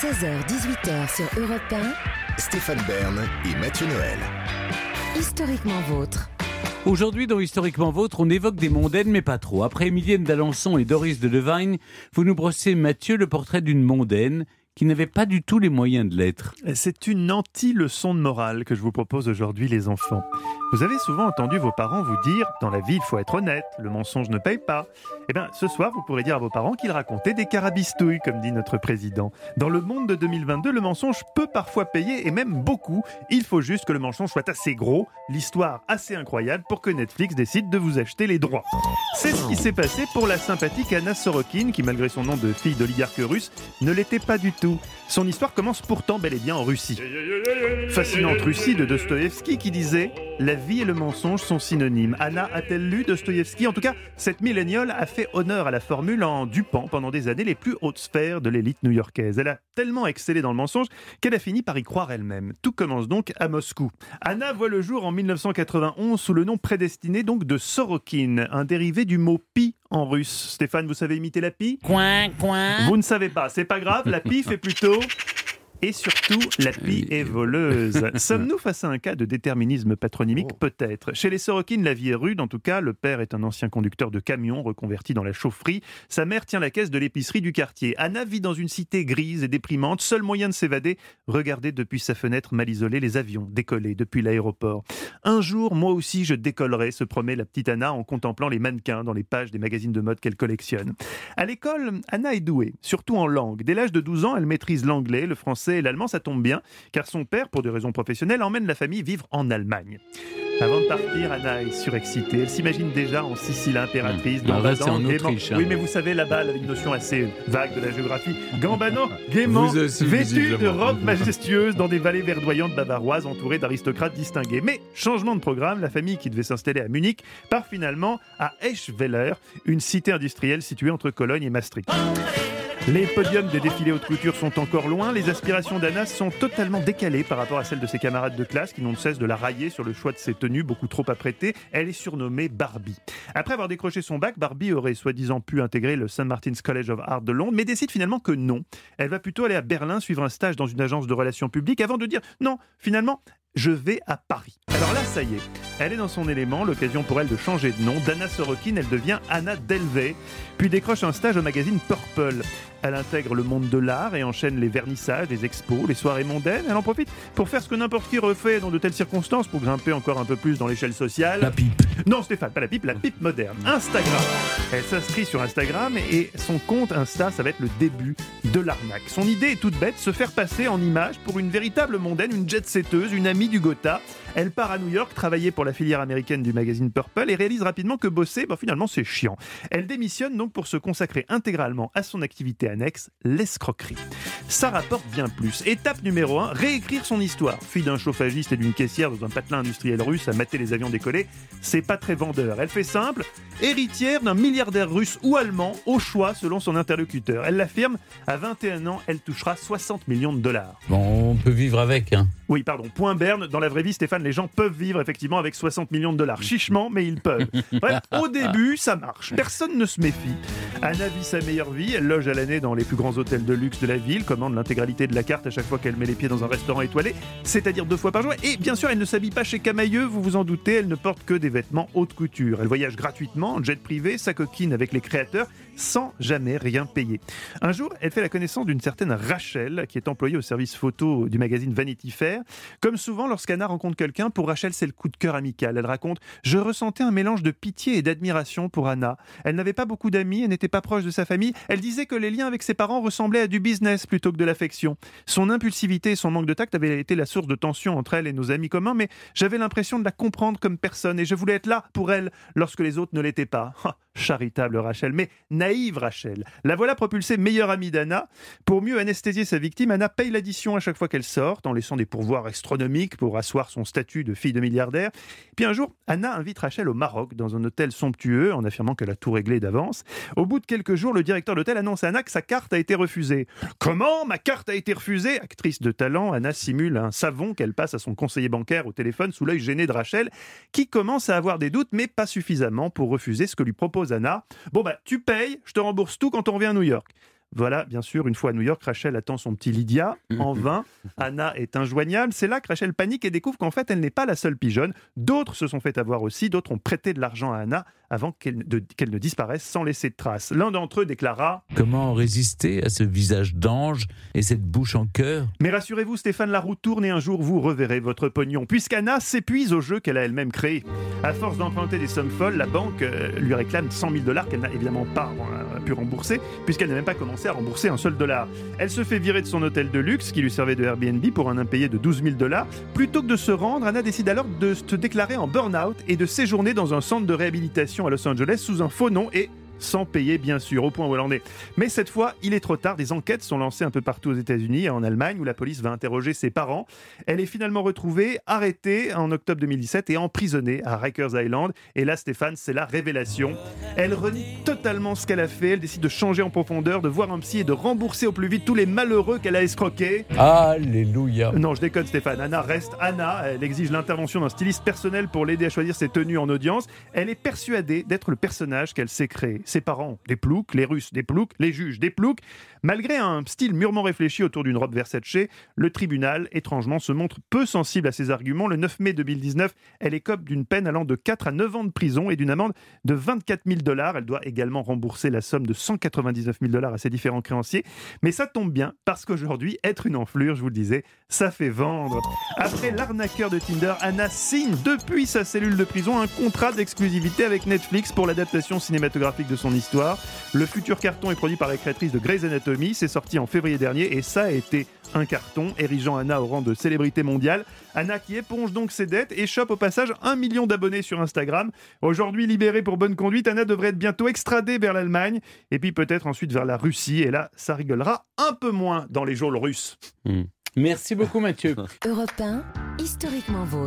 16h-18h sur Europe 1. Stéphane Bern et Mathieu Noël. Historiquement vôtre. Aujourd'hui, dans Historiquement Vôtre, on évoque des mondaines, mais pas trop. Après Emilienne d'Alençon et Doris de Levagne, vous nous brossez, Mathieu, le portrait d'une mondaine qui n'avait pas du tout les moyens de l'être. C'est une anti-leçon de morale que je vous propose aujourd'hui, les enfants. Vous avez souvent entendu vos parents vous dire Dans la vie, il faut être honnête, le mensonge ne paye pas. Eh bien, ce soir, vous pourrez dire à vos parents qu'ils racontaient des carabistouilles, comme dit notre président. Dans le monde de 2022, le mensonge peut parfois payer, et même beaucoup. Il faut juste que le mensonge soit assez gros, l'histoire assez incroyable pour que Netflix décide de vous acheter les droits. C'est ce qui s'est passé pour la sympathique Anna Sorokin, qui, malgré son nom de fille d'oligarque russe, ne l'était pas du tout. Son histoire commence pourtant bel et bien en Russie. Fascinante Russie de Dostoïevski qui disait La vie et le mensonge sont synonymes. Anna a-t-elle lu Dostoïevski? En tout cas, cette milléniale a fait honneur à la formule en dupant pendant des années les plus hautes sphères de l'élite new-yorkaise. Elle a tellement excellé dans le mensonge qu'elle a fini par y croire elle-même. Tout commence donc à Moscou. Anna voit le jour en 1991 sous le nom prédestiné donc de Sorokin, un dérivé du mot pi en russe. Stéphane, vous savez imiter la pie? Coin, coin. Vous ne savez pas, c'est pas grave, la pie fait plutôt et surtout, la pie est voleuse. Sommes-nous face à un cas de déterminisme patronymique Peut-être? Chez les Sorokin, la vie est rude. En tout cas, le père est un ancien conducteur de camion reconverti dans la chaufferie. Sa mère tient la caisse de l'épicerie du quartier. Anna vit dans une cité grise et déprimante. Seul moyen de s'évader, regarder depuis sa fenêtre mal isolée les avions décoller depuis l'aéroport. Un jour, moi aussi, je décollerai, se promet la petite Anna en contemplant les mannequins dans les pages des magazines de mode qu'elle collectionne. À l'école, Anna est douée, surtout en langue. Dès l'âge de 12 ans, elle maîtrise l'anglais, le français et l'allemand, ça tombe bien, car son père, pour des raisons professionnelles, emmène la famille vivre en Allemagne. Avant de partir, Anna est surexcitée. Elle s'imagine déjà en Sicile impératrice, Ah, là, c'est en gaiement- Autriche, hein. Oui, mais vous savez, là-bas, elle a une notion assez vague de la géographie. Gambano, gaiement, Vous aussi, vêtue de robes majestueuses dans des vallées verdoyantes bavaroises entourées d'aristocrates distingués. Mais, changement de programme, la famille qui devait s'installer à Munich part finalement à Eschweiler, une cité industrielle située entre Cologne et Maastricht. Les podiums des défilés haute couture sont encore loin. Les aspirations d'Anna sont totalement décalées par rapport à celles de ses camarades de classe qui n'ont de cesse de la railler sur le choix de ses tenues beaucoup trop apprêtées. Elle est surnommée Barbie. Après avoir décroché son bac, Barbie aurait soi-disant pu intégrer le St. Martin's College of Art de Londres, mais décide finalement que non. Elle va plutôt aller à Berlin suivre un stage dans une agence de relations publiques avant de dire non, finalement, je vais à Paris. Alors là, ça y est, elle est dans son élément, l'occasion pour elle de changer de nom. D'Anna Sorokin, elle devient Anna Delvey, puis décroche un stage au magazine Purple. Elle intègre le monde de l'art et enchaîne les vernissages, les expos, les soirées mondaines. Elle en profite pour faire ce que n'importe qui refait dans de telles circonstances pour grimper encore un peu plus dans l'échelle sociale. La pipe. Non, Stéphane, pas la pipe, la pipe moderne. Instagram. Elle s'inscrit sur Instagram et son compte Insta, ça va être le début de l'arnaque. Son idée est toute bête, se faire passer en image pour une véritable mondaine, une jet-setteuse, une amie du Gotha. Elle part à New York travailler pour la filière américaine du magazine Purple et réalise rapidement que bosser, bah, finalement, c'est chiant. Elle démissionne donc pour se consacrer intégralement à son activité annexe, l'escroquerie. Ça rapporte bien plus. Étape numéro 1, réécrire son histoire. Fille d'un chauffagiste et d'une caissière dans un patelin industriel russe à mater les avions décoller, c'est pas très vendeur. Elle fait simple, héritière d'un milliardaire russe ou allemand, au choix selon son interlocuteur. Elle l'affirme, à 21 ans, elle touchera 60 millions de dollars. Bon, on peut vivre avec. Hein. Oui, pardon, point Berne. Dans la vraie vie, Stéphane, les gens peuvent vivre effectivement avec 60 millions de dollars. Chichement, mais ils peuvent. Bref, au début, ça marche. Personne ne se méfie. Anna vit sa meilleure vie. Elle loge à l'année dans les plus grands hôtels de luxe de la ville, commande l'intégralité de la carte à chaque fois qu'elle met les pieds dans un restaurant étoilé, c'est-à-dire deux fois par jour. Et bien sûr, elle ne s'habille pas chez Camailleux, vous vous en doutez, elle ne porte que des vêtements haute couture. Elle voyage gratuitement en jet privé, sa coquine avec les créateurs, sans jamais rien payer. Un jour, elle fait la connaissance d'une certaine Rachel, qui est employée au service photo du magazine Vanity Fair. Comme souvent, lorsqu'Anna rencontre quelqu'un, pour Rachel, c'est le coup de cœur amical. Elle raconte Je ressentais un mélange de pitié et d'admiration pour Anna. Elle n'avait pas beaucoup d'amis, elle n'était pas proche de sa famille. Elle disait que les liens avec ses parents ressemblaient à du business plutôt que de l'affection. Son impulsivité et son manque de tact avaient été la source de tensions entre elle et nos amis communs, mais j'avais l'impression de la comprendre comme personne et je voulais être là pour elle lorsque les autres ne l'étaient pas. Charitable Rachel, mais naïve Rachel. La voilà propulsée meilleure amie d'Anna. Pour mieux anesthésier sa victime, Anna paye l'addition à chaque fois qu'elle sort, en laissant des pourvoirs astronomiques pour asseoir son statut de fille de milliardaire. Puis un jour, Anna invite Rachel au Maroc, dans un hôtel somptueux, en affirmant qu'elle a tout réglé d'avance. Au bout de quelques jours, le directeur d'hôtel annonce à Anna que sa carte a été refusée. Comment Ma carte a été refusée? Actrice de talent, Anna simule un savon qu'elle passe à son conseiller bancaire au téléphone sous l'œil gêné de Rachel, qui commence à avoir des doutes, mais pas suffisamment pour refuser ce que lui propose Anna. Bon bah, tu payes, je te rembourse tout quand on revient à New York. Voilà, bien sûr, une fois à New York, Rachel attend son petit Lydia en vain. Anna est injoignable. C'est là que Rachel panique et découvre qu'en fait, elle n'est pas la seule pigeonne. D'autres se sont fait avoir aussi. D'autres ont prêté de l'argent à Anna avant qu'elle ne disparaisse sans laisser de traces. L'un d'entre eux déclara Comment résister à ce visage d'ange et cette bouche en cœur? Mais rassurez-vous, Stéphane, la roue tourne et un jour vous reverrez votre pognon, puisqu'Anna s'épuise au jeu qu'elle a elle-même créé. À force d'emprunter des sommes folles, la banque euh, lui réclame 100 000 dollars qu'elle n'a évidemment pas euh, pu rembourser, puisqu'elle n'a même pas commencé à rembourser un seul dollar. Elle se fait virer de son hôtel de luxe, qui lui servait de Airbnb, pour un impayé de 12 000 dollars. Plutôt que de se rendre, Anna décide alors de se déclarer en burn-out et de séjourner dans un centre de réhabilitation à Los Angeles sous un faux nom et sans payer bien sûr, au point où elle en est. Mais cette fois, il est trop tard, des enquêtes sont lancées un peu partout aux États-Unis et en Allemagne où la police va interroger ses parents. Elle est finalement retrouvée, arrêtée en octobre 2017 et emprisonnée à Rikers Island. Et là, Stéphane, c'est la révélation. Elle renie totalement ce qu'elle a fait, elle décide de changer en profondeur, de voir un psy et de rembourser au plus vite tous les malheureux qu'elle a escroqués. Alléluia. Non, je déconne Stéphane. Anna reste Anna. Elle exige l'intervention d'un styliste personnel pour l'aider à choisir ses tenues en audience. Elle est persuadée d'être le personnage qu'elle s'est créé ses parents des ploucs, les Russes des ploucs, les juges des ploucs. Malgré un style mûrement réfléchi autour d'une robe Versace, le tribunal, étrangement, se montre peu sensible à ses arguments. Le 9 mai 2019, elle écope d'une peine allant de 4 à 9 ans de prison et d'une amende de 24 000 dollars. Elle doit également rembourser la somme de 199 000 dollars à ses différents créanciers. Mais ça tombe bien, parce qu'aujourd'hui, être une enflure, je vous le disais, ça fait vendre. Après l'arnaqueur de Tinder, Anna signe depuis sa cellule de prison un contrat d'exclusivité avec Netflix pour l'adaptation cinématographique de son histoire. Le futur carton est produit par la créatrice de Grey's Anatomy. C'est sorti en février dernier et ça a été un carton, érigeant Anna au rang de célébrité mondiale. Anna qui éponge donc ses dettes et chope au passage un million d'abonnés sur Instagram. Aujourd'hui libérée pour bonne conduite, Anna devrait être bientôt extradée vers l'Allemagne et puis peut-être ensuite vers la Russie. Et là, ça rigolera un peu moins dans les geôles russes. Merci beaucoup Mathieu. Europe 1, historiquement vôtre.